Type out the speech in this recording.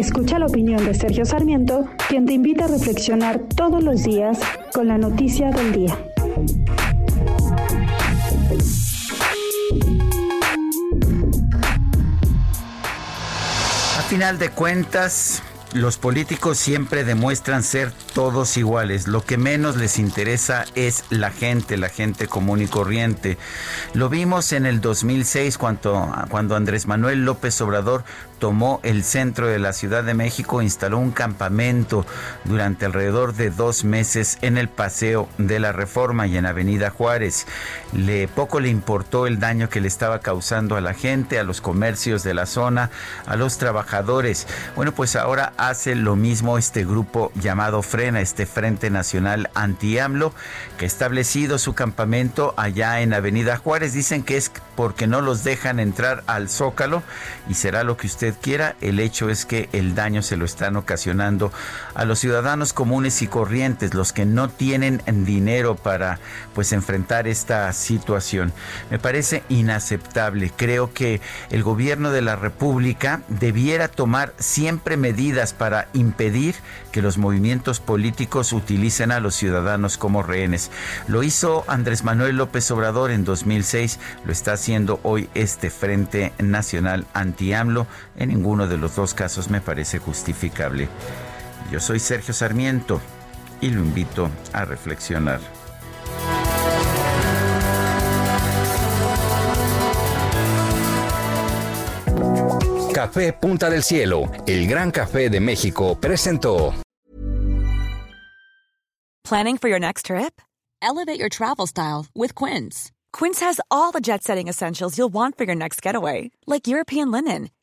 Escucha la opinión de Sergio Sarmiento, quien te invita a reflexionar todos los días con la noticia del día. A final de cuentas, los políticos siempre demuestran ser todos iguales. Lo que menos les interesa es la gente, la gente común y corriente. Lo vimos en el 2006 cuando, cuando Andrés Manuel López Obrador tomó el centro de la Ciudad de México, instaló un campamento durante alrededor de dos meses en el Paseo de la Reforma y en Avenida Juárez. Le poco le importó el daño que le estaba causando a la gente, a los comercios de la zona, a los trabajadores. Bueno, pues ahora hace lo mismo este grupo llamado Frena, este Frente Nacional Anti-AMLO, que ha establecido su campamento allá en Avenida Juárez. Dicen que es porque no los dejan entrar al Zócalo y será lo que usted quiera. El hecho es que el daño se lo están ocasionando a los ciudadanos comunes y corrientes, los que no tienen dinero para pues enfrentar esta situación. Me parece inaceptable. Creo que el gobierno de la República debiera tomar siempre medidas para impedir que los movimientos políticos utilicen a los ciudadanos como rehenes. Lo hizo Andrés Manuel López Obrador en 2006, lo está haciendo hoy este Frente Nacional Anti-AMLO. En ninguno de los dos casos me parece justificable. Yo soy Sergio Sarmiento y lo invito a reflexionar. Café Punta del Cielo, el gran café de México, presentó. Planning for your next trip? Elevate your travel style with Quince. Quince has all the jet setting essentials you'll want for your next getaway, like European linen,